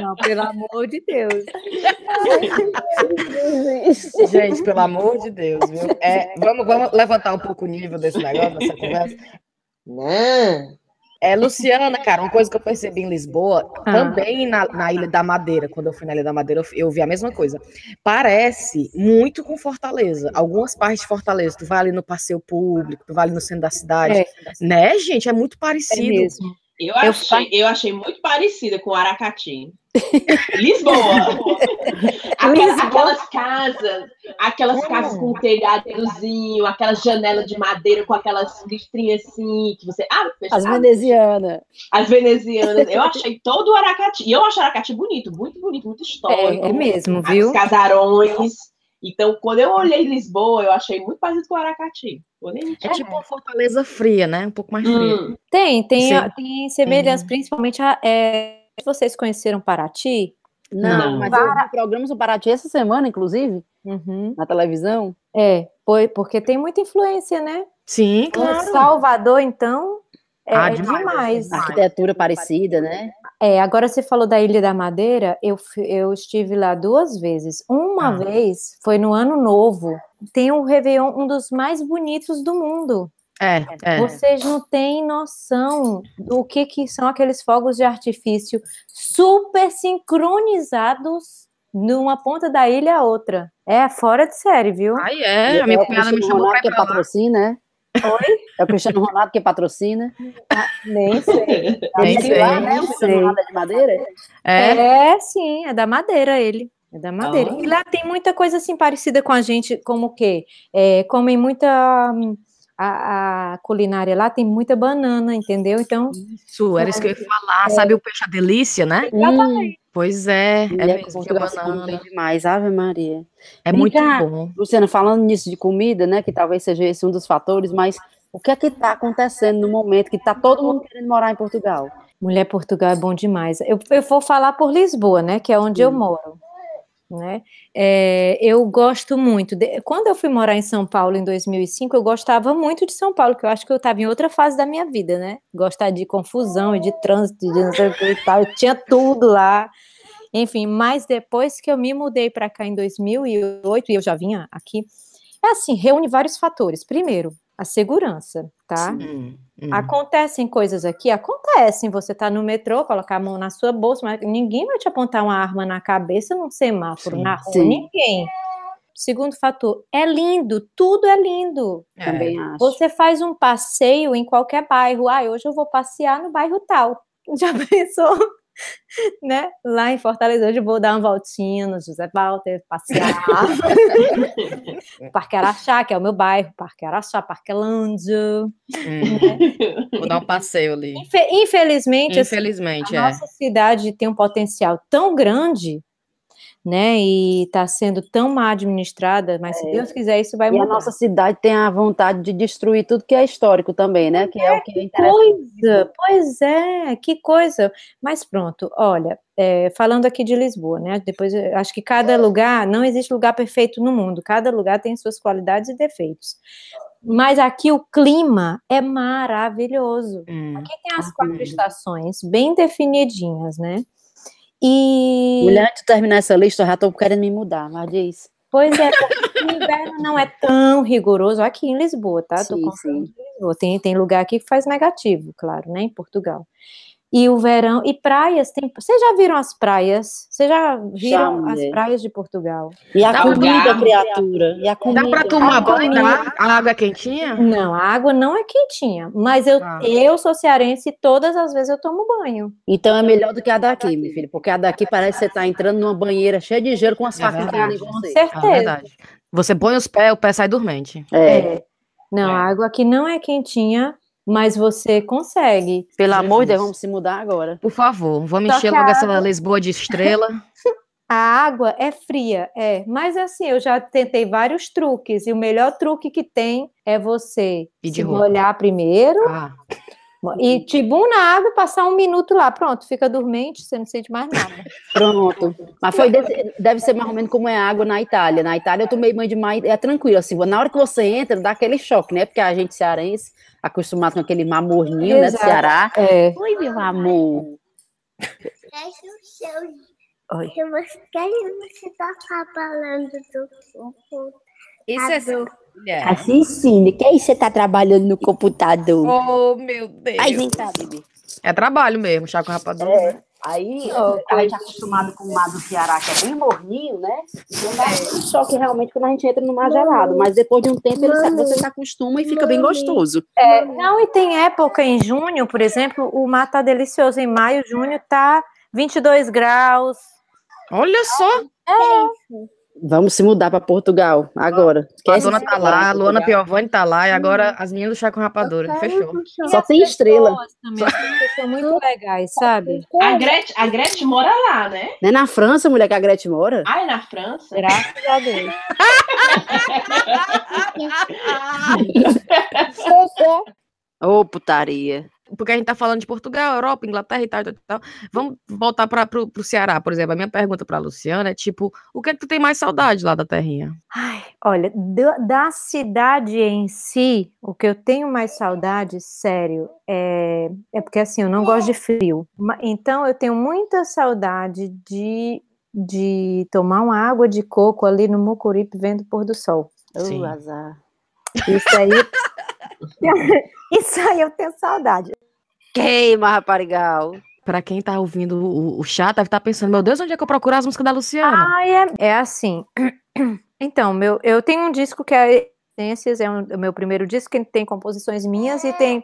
Não, pelo amor de Deus. Gente, pelo amor de Deus, viu? É, vamos, vamos levantar um pouco o nível desse negócio, dessa conversa. Não. É, Luciana, cara, uma coisa que eu percebi em Lisboa, Ah. também na, na Ilha da Madeira, quando eu fui na Ilha da Madeira, eu, eu vi a mesma coisa. Parece muito com Fortaleza. Algumas partes de Fortaleza, tu vai ali no passeio público, tu vai ali no centro da cidade. É. Né, gente? É muito É parecido. mesmo. Eu achei, eu achei muito parecida com Aracati. <laughs> Lisboa. <laughs> Aquelas, aquelas casas, aquelas casas com telhadozinho, aquelas janelas de madeira com aquelas listrinhas assim, que você. Ah, As venezianas. As venezianas. Eu achei todo o Aracati. E eu acho Aracati bonito, muito bonito, muito histórico. É, é mesmo, Os viu? casarões. Então, quando eu olhei Lisboa, eu achei muito parecido com Aracati. É tipo uma fortaleza fria, né? Um pouco mais fria. Hum, Tem, tem, a- tem semelhança, principalmente a, é, vocês conheceram Paraty? Não, Não. mas eu vi programas do Paraty essa semana, inclusive, Uhum. na televisão. É, foi, porque tem muita influência, né? Sim, O claro. Salvador, então, é, Ah, é demais, demais. demais. Arquitetura parecida, né? É, agora você falou da Ilha da Madeira, eu, eu estive lá duas vezes. Uma Ah. vez foi no Ano Novo. Tem um Réveillon, um dos mais bonitos do mundo. É, é. Vocês não têm noção do que, que são aqueles fogos de artifício super sincronizados numa ponta da ilha à outra. É fora de série, viu? Aí é, a minha o cunhada me chamou pra que ir pra lá. patrocina, né? Oi? É o Cristiano Ronaldo que patrocina. Nem sei. Nem Ele sei. lá, né? O Nem Cristiano. Ronaldo é de madeira? É, É, sim, é da madeira ele. É da madeira. Ah. E lá tem muita coisa assim parecida com a gente, como o quê? É, comem muita. hum, A, a culinária lá tem muita banana, entendeu? Então, isso, era isso que eu ia falar. Sabe o peixe a delícia, né? Hum, Pois é, é mulher, mesmo, tinha banana. bem demais, Ave Maria. É Vem muito cá. bom. Luciana, falando nisso de comida, né, que talvez seja esse um dos fatores, mas o que é que está acontecendo no momento que está todo mundo querendo morar em Portugal? mulher Portugal é bom demais. Eu, eu vou falar por Lisboa, né? Que é onde eu Sim. moro. Né? É, eu gosto muito. de- quando eu fui morar em São Paulo em 2005, eu gostava muito de São Paulo, que eu acho que eu estava em outra fase da minha vida, né? Gostar de confusão e de trânsito, de não sei o que e tal. Eu tinha tudo lá. Enfim, mas depois que eu me mudei para cá em 2008, e eu já vinha aqui, é assim, reúne vários fatores. Primeiro, a segurança, tá? Hum, hum. Acontecem coisas aqui, acontecem. Você tá no metrô, colocar a mão na sua bolsa, mas ninguém vai te apontar uma arma na cabeça num semáforo, Sim, na rua, sim. ninguém. Segundo fator, é lindo, tudo é lindo. É. Também acho. Você faz um passeio em qualquer bairro. Ah, hoje eu vou passear no bairro tal. <laughs> Já pensou? <laughs> né? Lá em Fortaleza, hoje eu vou dar uma voltinha no José Walter, passear. <laughs> Parque Araxá, que é o meu bairro, Parque Araxá, Parquelândia. Hum. Vou dar um passeio ali. Infe- Infelizmente, assim, Infelizmente, a é. nossa cidade tem um potencial tão grande, né? E está sendo tão mal administrada, mas se Deus quiser, isso vai É. E a mudar. nossa cidade tem a vontade de destruir tudo que é histórico também, né? Que é o que é interessante. coisa, pois é, que coisa. Mas pronto, olha, é, falando aqui de Lisboa, né? Depois eu acho que cada lugar, não existe lugar perfeito no mundo, cada lugar tem suas qualidades e defeitos. Mas aqui o clima é maravilhoso. Hum. Aqui tem as quatro estações bem definidinhas, né? E Mulher, antes de terminar essa lista, eu já estou querendo me mudar, mas diz. Pois é, o inverno não é tão rigoroso aqui em Lisboa, tá? Sim, de Lisboa. Tem, tem lugar aqui que faz negativo, claro, né? Em Portugal. E o verão, e praias, tem. Vocês já viram as praias? Vocês já viram as mulher. praias de Portugal? E a Dá comida, lugar. criatura. E a comida. Dá pra tomar banho? Dá? A água é quentinha? Não, a água não é quentinha, mas eu, Ah. eu sou cearense e todas as vezes eu tomo banho. Então é melhor do que a daqui, meu filho. Porque a daqui parece que você tá entrando numa banheira cheia de gelo com as É verdade. em Com você. É certeza. verdade. Você põe os pés, o pé sai dormente. É. É. Não, É. a água aqui não é quentinha, mas você consegue. Pelo amor de Deus, vamos se mudar agora. Por favor, vamos Só encher logo essa Lisboa de estrela. <laughs> A água é fria, é, mas assim, eu já tentei vários truques, e o melhor truque que tem é você Pedir se roupa. molhar primeiro Ah, e tibum na água, passar um minuto lá, pronto, fica dormente, você não sente mais nada. <laughs> Pronto. Mas foi desse- deve ser mais ou menos como é a água na Itália. Na Itália eu tomei banho de mar, é tranquilo, assim, na hora que você entra, dá aquele choque, né? Porque a gente cearense, acostumado com aquele mar morninho, né, do Exato. Ceará. É, Oi, meu amor. Fecha o seu. Oi. Você tocar falando do isso é computador. Mulher. Assim sim, que aí você tá trabalhando no computador? Oh, meu Deus. Aí vem cá, bebê. É trabalho mesmo, chá com rapadura. né? Aí Oh, a gente é acostumado com o mar do Ceará, que é bem morninho, né? Então dá um choque realmente quando a gente entra no mar gelado. Mas depois de um tempo ele, se- você se acostuma e fica bem gostoso. É, não, e tem época em junho, por exemplo, o mar tá delicioso. Em maio, junho tá 22 graus. Olha só, Vamos se mudar para Portugal agora. a dona tá lá, a Luana. Piovani tá lá, e agora as meninas do chá com rapadura. Fechou. Só tem estrela. Também, são muito legais, sabe? A Gretchen, a Gretchen mora lá, né? Não é na França, mulher, que a Gretchen mora? Ah, é na França? Graças a Deus. <laughs> Ô, putaria. Porque a gente tá falando de Portugal, Europa, Inglaterra e tal, e tal, e tal. Vamos voltar para pro Ceará, por exemplo. A minha pergunta pra Luciana é tipo, o que é que tu tem mais saudade lá da terrinha? Ai, olha, da, da cidade em si, o que eu tenho mais saudade, sério, é, é porque assim, eu não gosto de frio. Então, eu tenho muita saudade de, de tomar uma água de coco ali no Mucuripe vendo o pôr do sol. Sim. Ô, azar. Isso aí. <laughs> Isso aí eu tenho saudade. Queima, raparigal. Pra quem tá ouvindo o, o chá, deve estar pensando, meu Deus, onde é que eu procuro as músicas da Luciana? Ai, é, é assim. <clears throat> Então, meu, eu tenho um disco que é Essências, é um- o meu primeiro disco, que tem composições minhas e tem,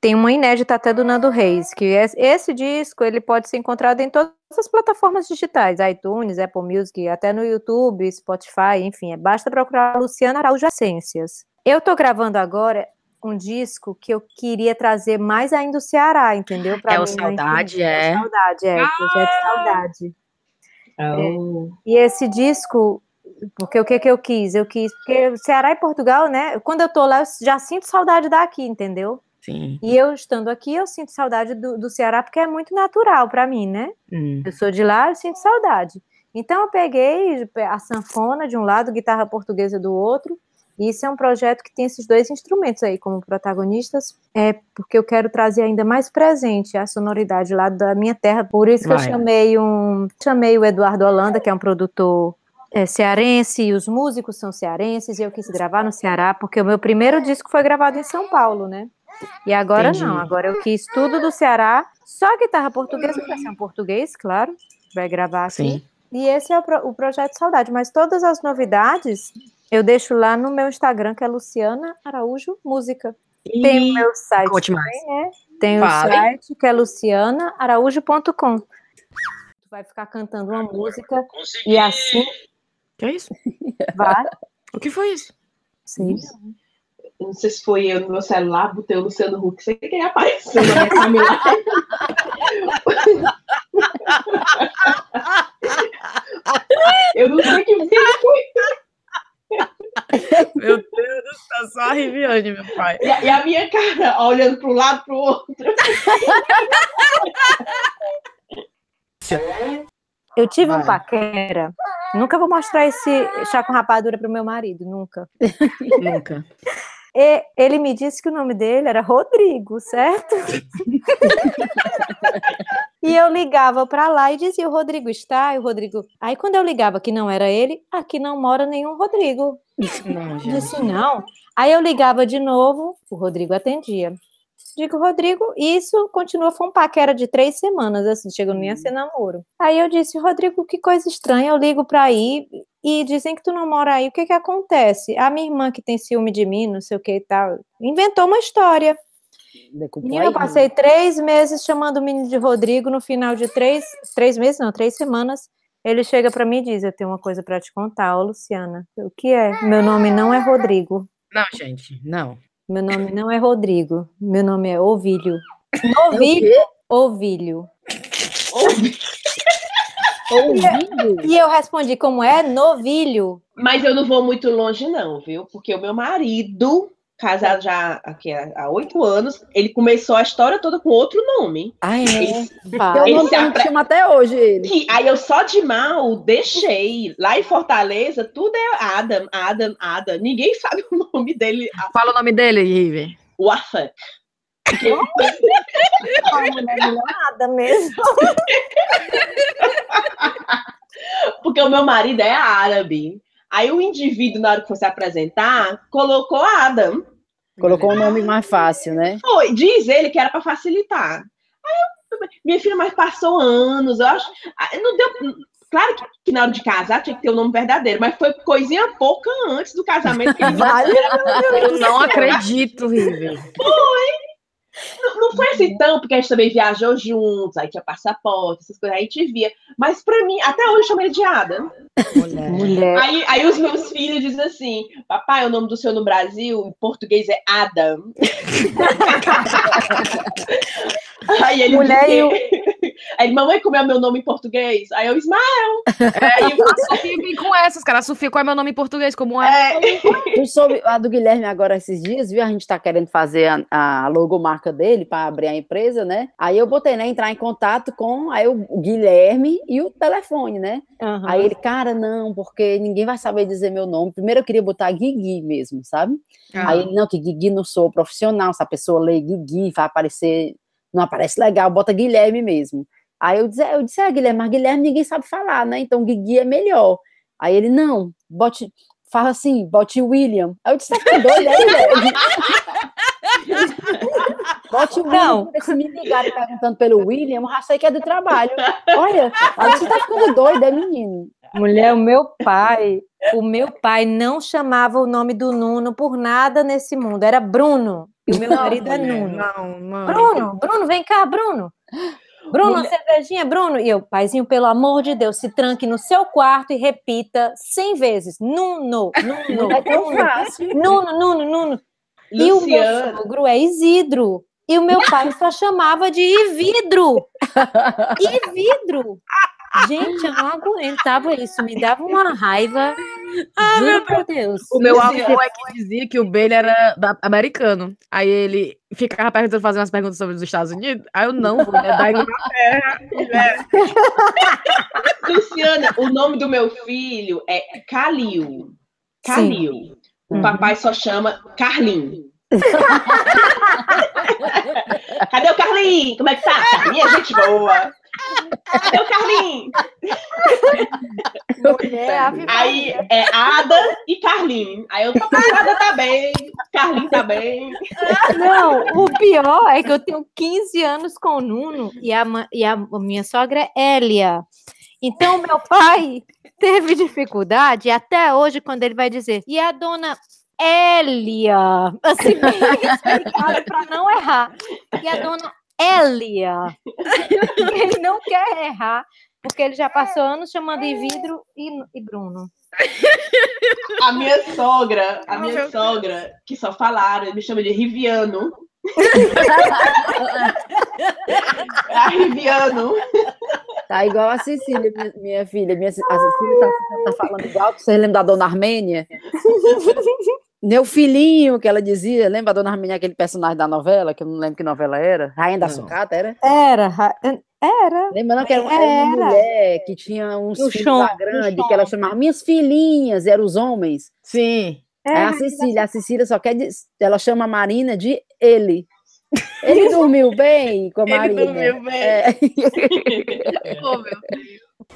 tem uma inédita até do Nando Reis, que é- esse disco ele pode ser encontrado em todas as plataformas digitais, iTunes, Apple Music, até no YouTube, Spotify, enfim, é, basta procurar Luciana Araújo Essências. Eu tô gravando agora um disco que eu queria trazer mais ainda do Ceará, entendeu? Pra É o mim, né? Saudade, É é? o Saudade, é, o Projeto Saudade. Oh. E esse disco, porque o que que eu quis? Eu quis, porque o Ceará e Portugal, né? Quando eu tô lá, eu já sinto saudade daqui, entendeu? Sim. E eu estando aqui, eu sinto saudade do, do Ceará, porque é muito natural para mim, né? Hum. Eu sou de lá, eu sinto saudade. Então eu peguei a sanfona de um lado, guitarra portuguesa do outro. Isso é um projeto que tem esses dois instrumentos aí como protagonistas, é porque eu quero trazer ainda mais presente a sonoridade lá da minha terra. Por isso que eu Vai. chamei um, chamei o Eduardo Holanda, que é um produtor é, cearense, e os músicos são cearenses, e eu quis gravar no Ceará, porque o meu primeiro disco foi gravado em São Paulo, né? E agora Entendi. não, agora eu quis tudo do Ceará, só guitarra portuguesa, vai ser um português, claro, vai gravar aqui. Sim. E esse é o, pro- o projeto Saudade, mas todas as novidades eu deixo lá no meu Instagram, que é Luciana Araújo Música. Tem o meu site Conte mais. também, né? Tem Fale. o site que é lucianaaraújo.com. Tu vai ficar cantando uma música e assim Que é isso? <laughs> vai. O que foi isso? Sim. Não sei se foi eu no meu celular, botei o Luciano Huck sem querer apareceu na minha timeline. Eu não sei que que foi. <laughs> Meu Deus céu, só a Riviane, meu pai. E a, e a minha cara olhando para um lado para o outro. <laughs> Eu tive um Vai. paquera. Nunca vou mostrar esse chá com rapadura pro meu marido, nunca. Nunca. <laughs> E ele me disse que o nome dele era Rodrigo, certo? E eu ligava para lá e dizia: o Rodrigo está, e o Rodrigo. Aí quando eu ligava que não era ele, aqui não mora nenhum Rodrigo. Não, gente. Disse não. Aí eu ligava de novo, o Rodrigo atendia. Digo, Rodrigo, isso continua, foi um paquera de três semanas, assim, chegou nem a ser namoro. Aí eu disse, Rodrigo, que coisa estranha, eu ligo pra aí e dizem que tu não mora aí, o que que acontece? A minha irmã que tem ciúme de mim, não sei o que e tal, inventou uma história. Decupou Menina, eu passei três meses chamando o menino de Rodrigo, no final de três, três meses, não, três semanas, ele chega pra mim e diz, eu tenho uma coisa pra te contar, ô Luciana. O que é? Meu nome não é Rodrigo. Não, gente, não. Meu nome não é Rodrigo. Meu nome é Ovílio. É o Novilho. Ovílio. <laughs> Ouvindo? E eu respondi como é novilho. Mas eu não vou muito longe, não, viu? Porque o meu marido, casado já aqui há há oito anos, ele começou a história toda com outro nome. Ah, é? Ele-. Eu não tenho apre- chama até hoje ele. que- aí eu só de mal deixei. Lá em Fortaleza, tudo é Adam, Adam, Adam. Ninguém <laughs> sabe o nome dele. Fala o nome dele, Rive. Mulher milionada mesmo. <laughs> Porque o meu marido é árabe. Aí o indivíduo, na hora que fosse apresentar, colocou Adam. Colocou um nome mais fácil, né? Foi, diz ele que era para facilitar. Aí eu, Minha filha, mas passou anos. Eu acho. ah, Não deu. Claro que, que na hora de casar tinha que ter o nome verdadeiro, mas foi coisinha pouca antes do casamento que ele Vale, Eu não acredito, River. Não, não foi assim tão, porque a gente também viajou juntos, aí tinha passaporte, essas coisas, aí a gente via. Mas pra mim, até hoje eu chamo ele de Ada. Mulher. Mulher. Aí, aí os meus filhos dizem assim: Papai, o nome do senhor no Brasil, em português é Adam. <laughs> aí ele Mulher disse, e o- Aí ele, mamãe, como é meu nome em português? Aí eu, Ismael. É, e a Sofia vem com essas, cara. A Sofia, qual é meu nome em português? Como é? É, Tu soube a do Guilherme agora esses dias, viu? A gente tá querendo fazer a, a logomarca dele para abrir a empresa, né? Aí eu botei, né, entrar em contato com aí o Guilherme e o telefone, né? Aham. Aí ele, cara, não, porque ninguém vai saber dizer meu nome. Primeiro eu queria botar Guigui mesmo, sabe? Ah, Aí ele, não, que Guigui não sou profissional, se a pessoa lê Guigui, vai aparecer, não aparece legal, bota Guilherme mesmo. Aí eu disse, eu disse, ah, Guilherme, mas Guilherme ninguém sabe falar, né? Então Guigui é melhor. Aí ele, não, bote, fala assim, bote William. Aí eu disse, tá ficando doido, é, Guilherme? <laughs> Bote o William, Não. se me ligarem perguntando pelo William, eu já sei que é do trabalho. Olha, aí você tá ficando doido, é menino. Mulher, o meu pai, o meu pai não chamava o nome do Nuno por nada nesse mundo. Era Bruno. E o meu marido é Nuno. Não, não. Bruno, Bruno, vem cá, Bruno. Bruno, uma Mulher- cervejinha, Bruno. E eu, paizinho, pelo amor de Deus, se tranque no seu quarto e repita 100 vezes. Nuno, Nuno, Não é Nuno. Nuno, Nuno, Nuno. E o meu sogro é Isidro. E o meu pai só chamava de Ividro. <laughs> Ividro. Gente, eu não aguentava isso. Me dava uma raiva. Juro por Deus. O meu avô é que dizia que o Bailey era da- americano. Aí ele ficava perguntando, fazendo umas perguntas sobre os Estados Unidos. Aí eu não, vou, é da Inglaterra. mulher. Luciana, o nome do meu filho é Calil. Calil. O Uhum. papai só chama Carlinho. <laughs> Cadê o Carlinho? Como é que tá? Carlinho é gente boa. Cadê o Carlinho? Mulher, Ave Aí é Ada e Carlinho. Aí eu tô Ada tá bem, Carlinho tá bem. Não, o pior é que eu tenho 15 anos com o Nuno e a, e a minha sogra é Hélia. Então, meu pai teve dificuldade, e até hoje, quando ele vai dizer, e a dona Hélia, assim, para não errar. E a dona Hélia, <laughs> ele não quer errar, porque ele já passou anos chamando Ividro e, e Bruno. A minha sogra, a minha sogra, que só falaram, me chama de Riviano. <laughs> a Riviano. Tá igual a Cecília, minha, minha filha. Minha, a Cecília tá, tá falando igual. Você lembra da Dona Armênia? <laughs> Meu filhinho, que ela dizia. Lembra a Dona Armênia, aquele personagem da novela, que eu não lembro que novela era? Rainha da Não. Sucata, era? Era, ra- era. Lembra não que era uma, era mulher que tinha uns O filhos Chon, lá o grandes, Chon. que ela chamava minhas filhinhas, eram os homens. Sim. É a Cecília. A Cecília só quer. diz- Ela chama a Marina de ele. Ele dormiu bem com a Ele Marina. dormiu bem. É. <laughs> Ô, meu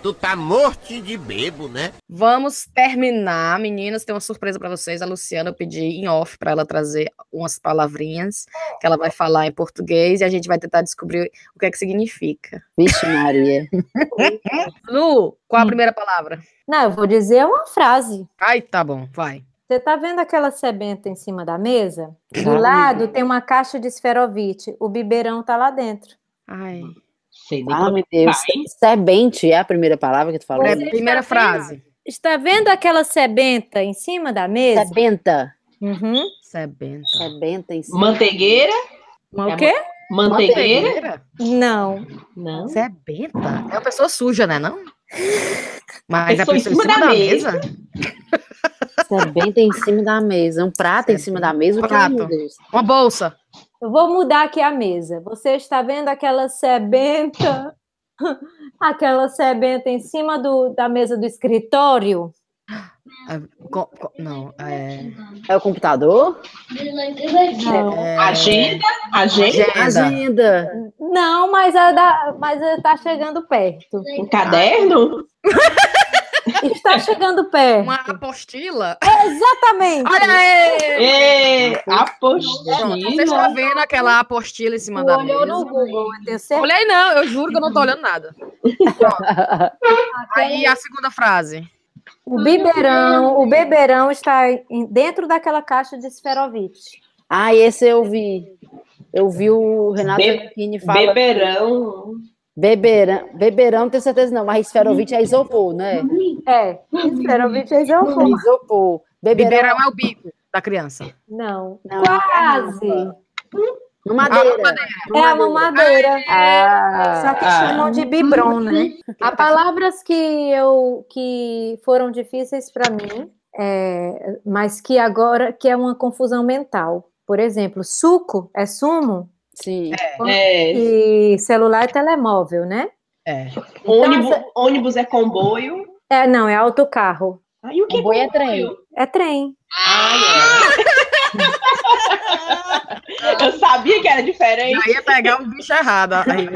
Tu tá morto de bebo, né? Vamos terminar, meninas. Tem uma surpresa para vocês. A Luciana, eu pedi em off para ela trazer umas palavrinhas que ela vai falar em português e a gente vai tentar descobrir o que é que significa. Vixe, Maria. <laughs> Lu, qual a Hum. primeira palavra? Não, eu vou dizer uma frase. Ai, tá bom, vai. Você tá vendo aquela sebenta em cima da mesa? Do Tá. lado tem uma caixa de esferovite. O bibeirão tá lá dentro. Ai. Sei nem Ah, como meu Deus. vai. Sebente é a primeira palavra que tu falou? É, Você primeira está vendo? frase. Está vendo aquela sebenta em cima da mesa? Sebenta. Uhum. Sebenta. Sebenta em cima. Manteigueira? É o quê? Manteigueira? Manteigueira? Não. Não. Sebenta? É uma pessoa suja, né, não? Mas a Pessoa em pessoa em cima cima da da mesa. mesa? Sebenta em cima da mesa. Um prato em cima da mesa. O que, Prato. meu Deus? Uma bolsa. Eu vou mudar aqui a mesa. Você está vendo aquela sebenta? <laughs> Aquela sebenta em cima do, da mesa do escritório? Co- não, é... É o computador? Não. é- Agenda? Agenda? Agenda. Não, mas, é da, mas é- tá chegando perto. Um caderno? <laughs> Está chegando perto. Uma apostila? Exatamente. Olha aí! Ê, Pronto, Você apostila. está vendo aquela apostila em cima da Olhou no mesa? Google, eu. Olhei não, eu juro que eu não tô olhando nada. Aí a segunda frase. O biberão, o beberão está dentro daquela caixa de esferovite. Ah, esse eu vi. Eu vi o Renato Be- fala. Beberão. Beberão, beberão, não tenho certeza não, mas esferovite é isopor, né? É, esferovite é isopor. Isopor. Beberão, Biberão é o bico da criança. Não, Não, quase. no madeira. É a mamadeira. Ah, Só que Ah. chamam de biberon, né? Há palavras que eu que foram difíceis para mim, é, mas que agora que é uma confusão mental. Por exemplo, suco é sumo sim. É. e celular é telemóvel, né? É. Ônibus, ônibus é comboio. É, não, é autocarro. Aí o que Comboio é trem. É trem. é. Eu sabia que era diferente. Já ia pegar um bicho errado. Aí,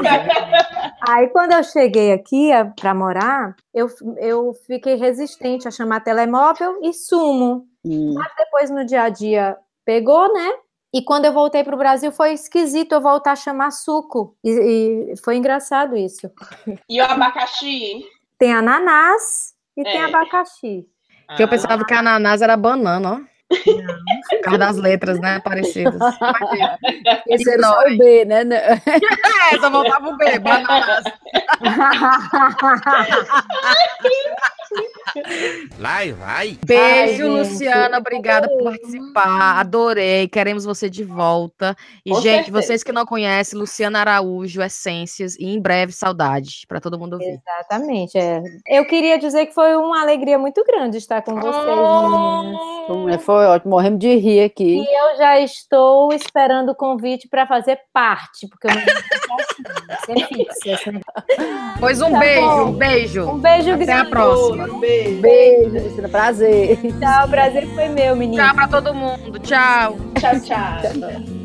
Aí, quando eu cheguei aqui para morar, eu, eu fiquei resistente a chamar telemóvel e sumo. Hum. Mas depois, no dia a dia, pegou, né? E quando eu voltei para o Brasil, foi esquisito eu voltar a chamar suco. E, e foi engraçado isso. E o abacaxi? Tem ananás e tem É. abacaxi. que eu pensava que ananás era banana, ó. <laughs> Por causa das letras, né? Parecidas. Esse era só o B, né? É, só voltava o B, bananas. <laughs> Vai, vai. Beijo, Ai. Luciana. Obrigada por participar. Adorei. Queremos você de volta. E, Com gente, certeza. vocês que não conhecem, Luciana Araújo, Essências, e em breve, saudade, para todo mundo ouvir. Exatamente. É. Eu queria dizer que foi uma alegria muito grande estar com vocês, meninas. Foi- Foi ótimo, morremos de rir aqui. E eu já estou esperando o convite para fazer parte, porque eu não fixa. assim. Pois um Tá beijo, bom. um beijo. Um beijo Até a próxima. Beijo. Beijo, Luciana, prazer. Tchau, o prazer foi meu, menina. Tchau para todo mundo. Tchau. Tchau, tchau.